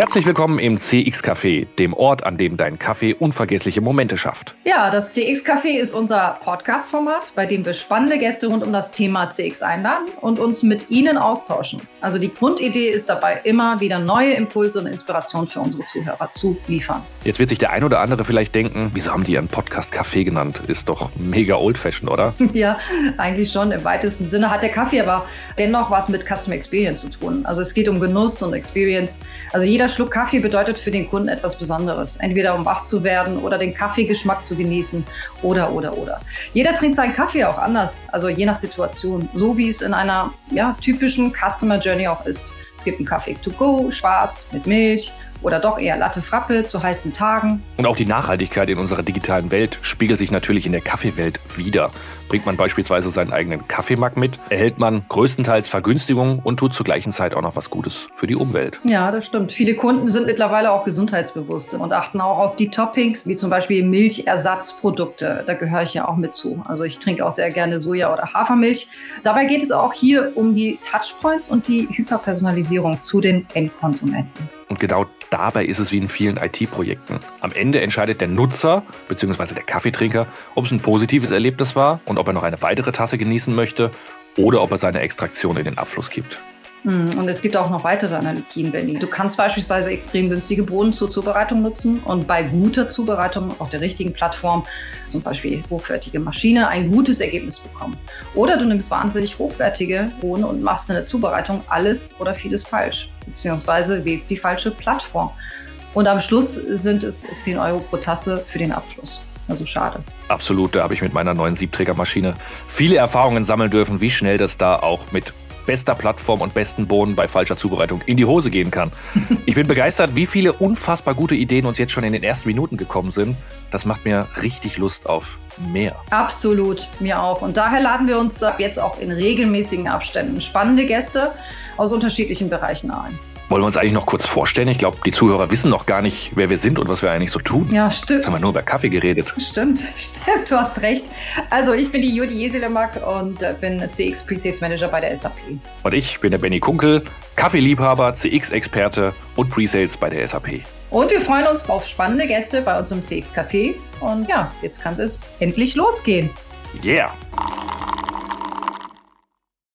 Herzlich willkommen im CX Café, dem Ort, an dem dein Kaffee unvergessliche Momente schafft. Ja, das CX Café ist unser Podcast-Format, bei dem wir spannende Gäste rund um das Thema CX einladen und uns mit ihnen austauschen. Also die Grundidee ist dabei immer wieder neue Impulse und Inspirationen für unsere Zuhörer zu liefern. Jetzt wird sich der ein oder andere vielleicht denken, wieso haben die ihren Podcast Café genannt? Ist doch mega old-fashioned, oder? Ja, eigentlich schon im weitesten Sinne hat der Kaffee aber dennoch was mit Customer Experience zu tun. Also es geht um Genuss und Experience. Also jeder Schluck Kaffee bedeutet für den Kunden etwas Besonderes. Entweder um wach zu werden oder den Kaffeegeschmack zu genießen oder, oder, oder. Jeder trinkt seinen Kaffee auch anders, also je nach Situation, so wie es in einer ja, typischen Customer Journey auch ist. Es gibt einen Kaffee to go, schwarz, mit Milch oder doch eher Latte Frappe zu heißen Tagen. Und auch die Nachhaltigkeit in unserer digitalen Welt spiegelt sich natürlich in der Kaffeewelt wieder. Bringt man beispielsweise seinen eigenen Kaffeemark mit, erhält man größtenteils Vergünstigungen und tut zur gleichen Zeit auch noch was Gutes für die Umwelt. Ja, das stimmt. Viele Kunden sind mittlerweile auch gesundheitsbewusst und achten auch auf die Toppings, wie zum Beispiel Milchersatzprodukte. Da gehöre ich ja auch mit zu. Also ich trinke auch sehr gerne Soja- oder Hafermilch. Dabei geht es auch hier um die Touchpoints und die Hyperpersonalisierung zu den Endkonsumenten. Und genau dabei ist es wie in vielen IT-Projekten. Am Ende entscheidet der Nutzer bzw. der Kaffeetrinker, ob es ein positives Erlebnis war und ob er noch eine weitere Tasse genießen möchte oder ob er seine Extraktion in den Abfluss gibt. Hm, und es gibt auch noch weitere Analogien, Benny. Du kannst beispielsweise extrem günstige Bohnen zur Zubereitung nutzen und bei guter Zubereitung auf der richtigen Plattform, zum Beispiel hochwertige Maschine, ein gutes Ergebnis bekommen. Oder du nimmst wahnsinnig hochwertige Bohnen und machst in der Zubereitung alles oder vieles falsch, beziehungsweise wählst die falsche Plattform. Und am Schluss sind es 10 Euro pro Tasse für den Abfluss. Also schade. Absolut, da habe ich mit meiner neuen Siebträgermaschine viele Erfahrungen sammeln dürfen, wie schnell das da auch mit bester Plattform und besten Bohnen bei falscher Zubereitung in die Hose gehen kann. Ich bin begeistert, wie viele unfassbar gute Ideen uns jetzt schon in den ersten Minuten gekommen sind. Das macht mir richtig Lust auf mehr. Absolut, mir auch. Und daher laden wir uns ab jetzt auch in regelmäßigen Abständen spannende Gäste aus unterschiedlichen Bereichen ein. Wollen wir uns eigentlich noch kurz vorstellen? Ich glaube, die Zuhörer wissen noch gar nicht, wer wir sind und was wir eigentlich so tun. Ja, stimmt. Jetzt haben wir nur über Kaffee geredet. Stimmt, stimmt, du hast recht. Also ich bin die Judy Jeselemak und äh, bin CX Presales Manager bei der SAP. Und ich bin der Benny Kunkel, Kaffeeliebhaber, CX-Experte und Presales bei der SAP. Und wir freuen uns auf spannende Gäste bei uns im CX Café. Und ja, jetzt kann es endlich losgehen. Yeah!